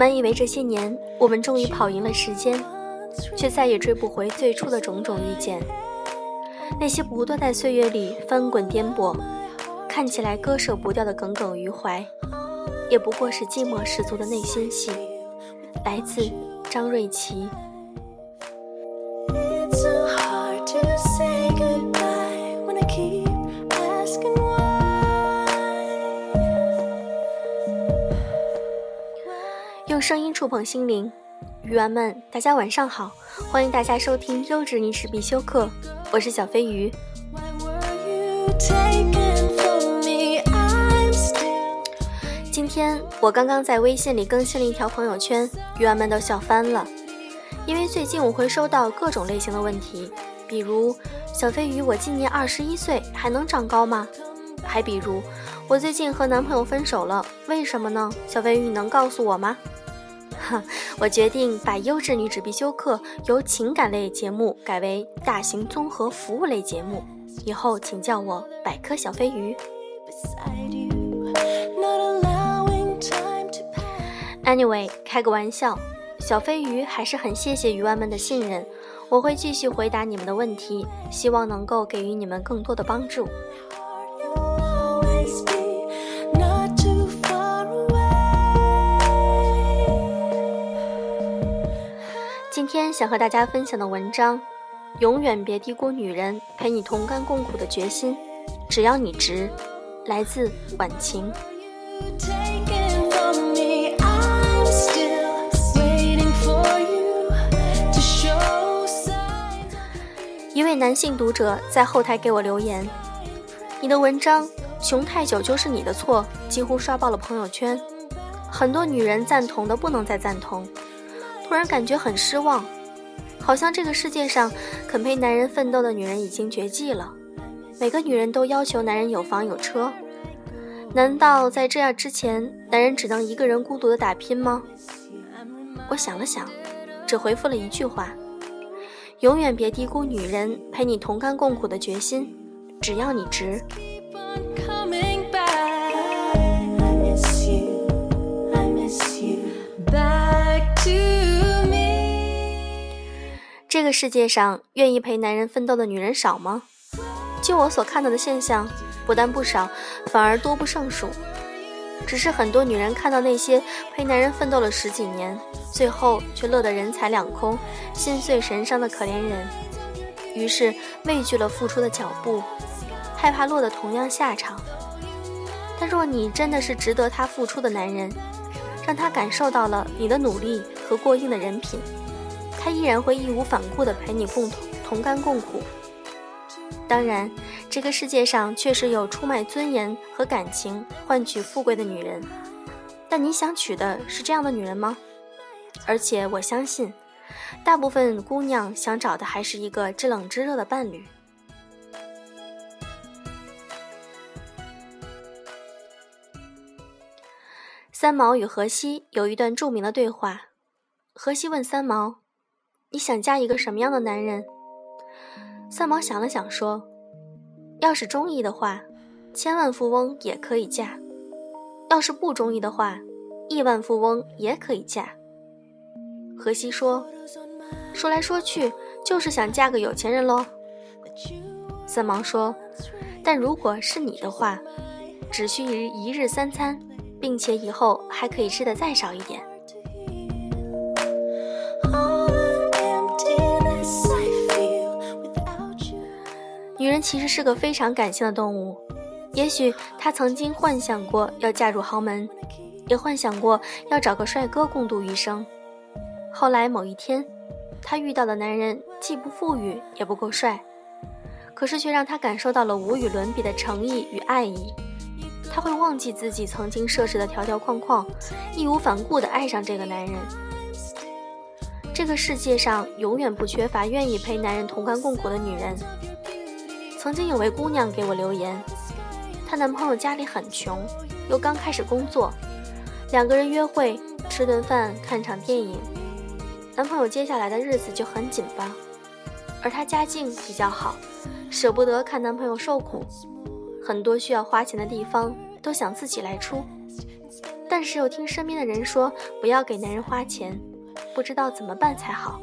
满以为这些年我们终于跑赢了时间，却再也追不回最初的种种遇见。那些不断在岁月里翻滚颠簸，看起来割舍不掉的耿耿于怀，也不过是寂寞十足的内心戏。来自张瑞琪。用声音触碰心灵，鱼丸们，大家晚上好，欢迎大家收听优质女史必修课，我是小飞鱼。今天我刚刚在微信里更新了一条朋友圈，鱼丸们都笑翻了，因为最近我会收到各种类型的问题，比如小飞鱼，我今年二十一岁，还能长高吗？还比如我最近和男朋友分手了，为什么呢？小飞鱼，你能告诉我吗？我决定把优质女子必修课由情感类节目改为大型综合服务类节目，以后请叫我百科小飞鱼。Anyway，开个玩笑，小飞鱼还是很谢谢鱼丸们的信任，我会继续回答你们的问题，希望能够给予你们更多的帮助。天想和大家分享的文章，永远别低估女人陪你同甘共苦的决心，只要你值。来自晚晴。一位男性读者在后台给我留言：“你的文章穷太久就是你的错，几乎刷爆了朋友圈，很多女人赞同的不能再赞同。”突然感觉很失望，好像这个世界上肯陪男人奋斗的女人已经绝迹了。每个女人都要求男人有房有车，难道在这样之前，男人只能一个人孤独的打拼吗？我想了想，只回复了一句话：永远别低估女人陪你同甘共苦的决心，只要你值。这个世界上愿意陪男人奋斗的女人少吗？就我所看到的现象，不但不少，反而多不胜数。只是很多女人看到那些陪男人奋斗了十几年，最后却乐得人财两空、心碎神伤的可怜人，于是畏惧了付出的脚步，害怕落得同样下场。但若你真的是值得他付出的男人，让他感受到了你的努力和过硬的人品。他依然会义无反顾地陪你共同同甘共苦。当然，这个世界上确实有出卖尊严和感情换取富贵的女人，但你想娶的是这样的女人吗？而且我相信，大部分姑娘想找的还是一个知冷知热的伴侣。三毛与荷西有一段著名的对话，荷西问三毛。你想嫁一个什么样的男人？三毛想了想说：“要是中意的话，千万富翁也可以嫁；要是不中意的话，亿万富翁也可以嫁。”荷西说：“说来说去，就是想嫁个有钱人喽。”三毛说：“但如果是你的话，只需一日三餐，并且以后还可以吃的再少一点。”女人其实是个非常感性的动物，也许她曾经幻想过要嫁入豪门，也幻想过要找个帅哥共度余生。后来某一天，她遇到的男人既不富裕也不够帅，可是却让她感受到了无与伦比的诚意与爱意。她会忘记自己曾经设置的条条框框，义无反顾地爱上这个男人。这个世界上永远不缺乏愿意陪男人同甘共苦的女人。曾经有位姑娘给我留言，她男朋友家里很穷，又刚开始工作，两个人约会、吃顿饭、看场电影，男朋友接下来的日子就很紧张，而她家境比较好，舍不得看男朋友受苦，很多需要花钱的地方都想自己来出。但是又听身边的人说不要给男人花钱，不知道怎么办才好。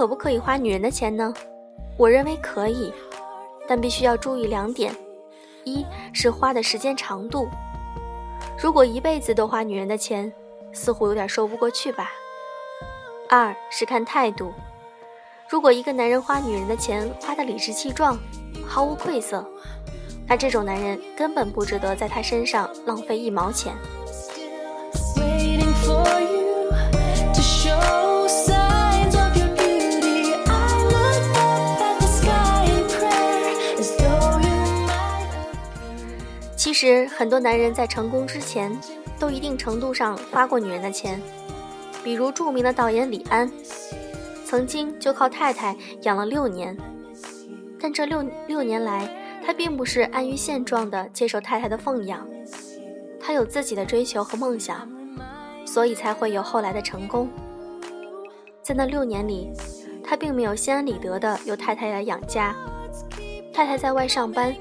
可不可以花女人的钱呢？我认为可以，但必须要注意两点：一是花的时间长度，如果一辈子都花女人的钱，似乎有点说不过去吧；二是看态度，如果一个男人花女人的钱花得理直气壮，毫无愧色，那这种男人根本不值得在他身上浪费一毛钱。其实，很多男人在成功之前，都一定程度上花过女人的钱。比如著名的导演李安，曾经就靠太太养了六年。但这六六年来，他并不是安于现状的接受太太的奉养，他有自己的追求和梦想，所以才会有后来的成功。在那六年里，他并没有心安理得的由太太来养家，太太在外上班。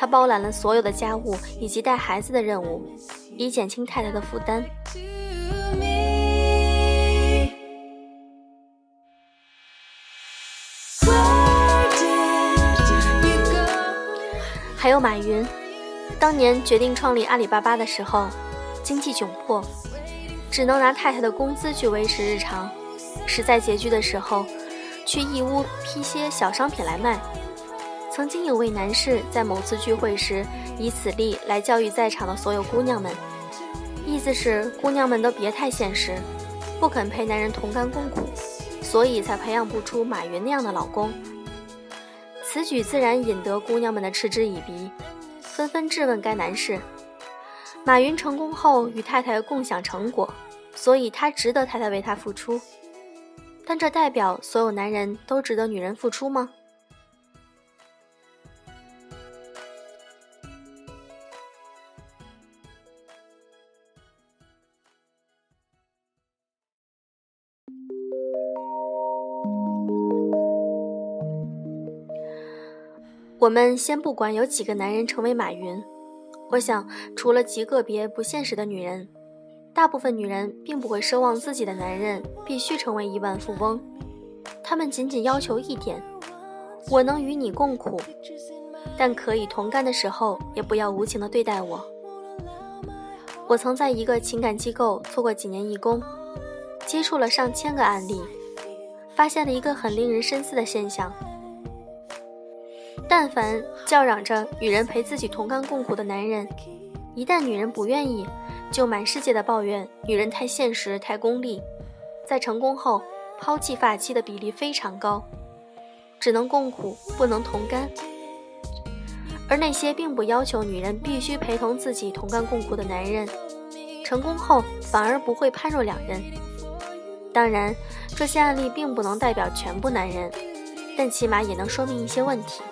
他包揽了所有的家务以及带孩子的任务，以减轻太太的负担。还有马云，当年决定创立阿里巴巴的时候，经济窘迫，只能拿太太的工资去维持日常，实在拮据的时候，去义乌批些小商品来卖。曾经有位男士在某次聚会时，以此例来教育在场的所有姑娘们，意思是姑娘们都别太现实，不肯陪男人同甘共苦，所以才培养不出马云那样的老公。此举自然引得姑娘们的嗤之以鼻，纷纷质问该男士：马云成功后与太太共享成果，所以他值得太太为他付出。但这代表所有男人都值得女人付出吗？我们先不管有几个男人成为马云，我想除了极个别不现实的女人，大部分女人并不会奢望自己的男人必须成为亿万富翁，她们仅仅要求一点：我能与你共苦，但可以同甘的时候，也不要无情的对待我。我曾在一个情感机构做过几年义工，接触了上千个案例，发现了一个很令人深思的现象。但凡叫嚷着女人陪自己同甘共苦的男人，一旦女人不愿意，就满世界的抱怨女人太现实、太功利，在成功后抛弃发妻的比例非常高，只能共苦不能同甘。而那些并不要求女人必须陪同自己同甘共苦的男人，成功后反而不会判若两人。当然，这些案例并不能代表全部男人，但起码也能说明一些问题。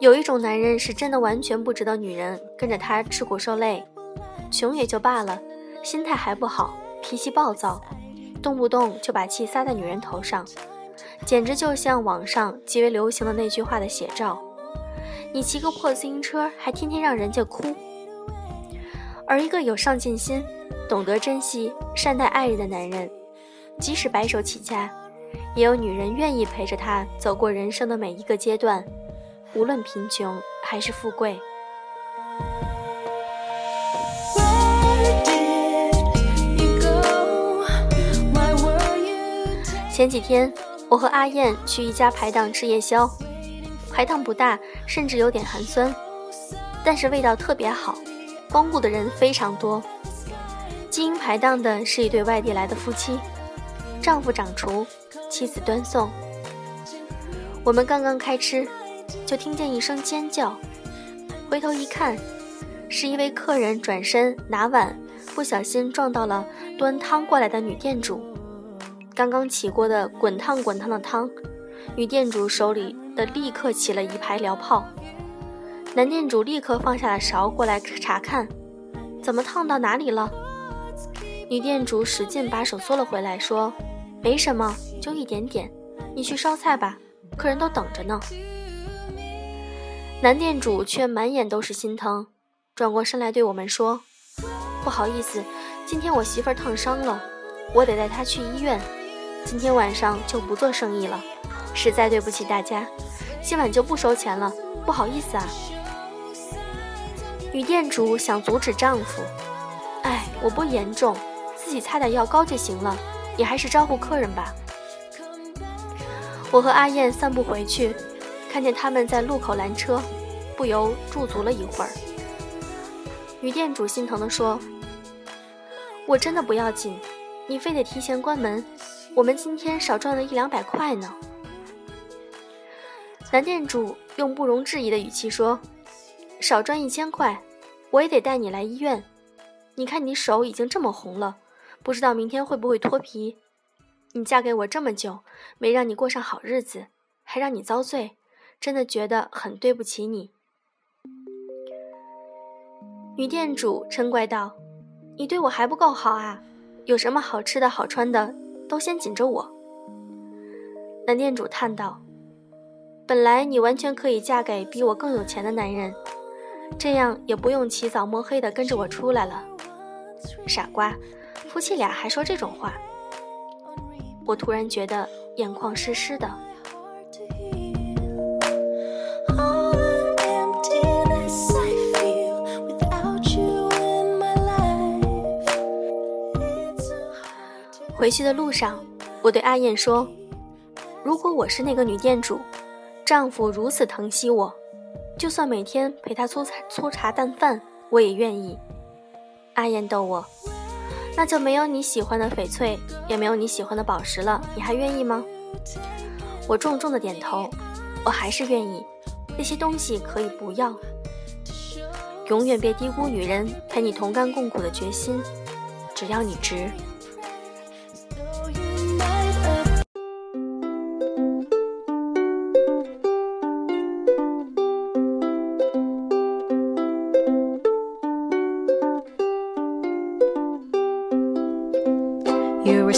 有一种男人是真的完全不值得女人跟着他吃苦受累，穷也就罢了，心态还不好，脾气暴躁，动不动就把气撒在女人头上，简直就像网上极为流行的那句话的写照：你骑个破自行车还天天让人家哭。而一个有上进心、懂得珍惜、善待爱人的男人，即使白手起家，也有女人愿意陪着他走过人生的每一个阶段。无论贫穷还是富贵。前几天，我和阿燕去一家排档吃夜宵，排档不大，甚至有点寒酸，但是味道特别好，光顾的人非常多。经营排档的是一对外地来的夫妻，丈夫掌厨，妻子端送。我们刚刚开吃。就听见一声尖叫，回头一看，是一位客人转身拿碗，不小心撞到了端汤过来的女店主。刚刚起锅的滚烫滚烫的汤，女店主手里的立刻起了一排燎泡。男店主立刻放下了勺，过来查看，怎么烫到哪里了？女店主使劲把手缩了回来，说：“没什么，就一点点。你去烧菜吧，客人都等着呢。”男店主却满眼都是心疼，转过身来对我们说：“不好意思，今天我媳妇儿烫伤了，我得带她去医院。今天晚上就不做生意了，实在对不起大家，今晚就不收钱了，不好意思啊。”女店主想阻止丈夫：“哎，我不严重。”自己擦点药膏就行了，你还是招呼客人吧。我和阿燕散步回去，看见他们在路口拦车，不由驻足了一会儿。女店主心疼地说：“我真的不要紧，你非得提前关门，我们今天少赚了一两百块呢。”男店主用不容置疑的语气说：“少赚一千块，我也得带你来医院。你看你手已经这么红了。”不知道明天会不会脱皮？你嫁给我这么久，没让你过上好日子，还让你遭罪，真的觉得很对不起你。女店主嗔怪道：“你对我还不够好啊？有什么好吃的好穿的，都先紧着我。”男店主叹道：“本来你完全可以嫁给比我更有钱的男人，这样也不用起早摸黑的跟着我出来了。”傻瓜。夫妻俩还说这种话，我突然觉得眼眶湿湿的。回去的路上，我对阿燕说：“如果我是那个女店主，丈夫如此疼惜我，就算每天陪他粗茶粗茶淡饭，我也愿意。”阿燕逗我。那就没有你喜欢的翡翠，也没有你喜欢的宝石了，你还愿意吗？我重重的点头，我还是愿意。那些东西可以不要，永远别低估女人陪你同甘共苦的决心，只要你值。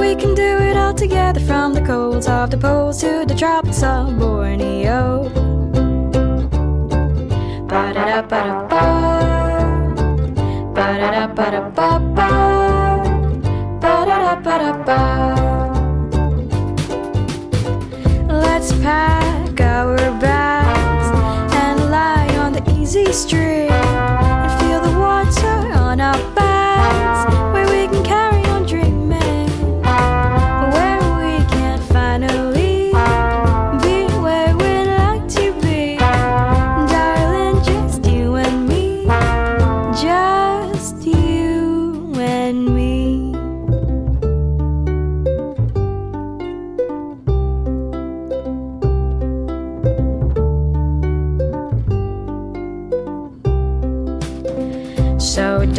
We can do it all together from the colds of the poles to the tropics of Borneo. Ba da da ba da ba. Ba da da ba da ba ba. Let's pack our bags and lie on the easy street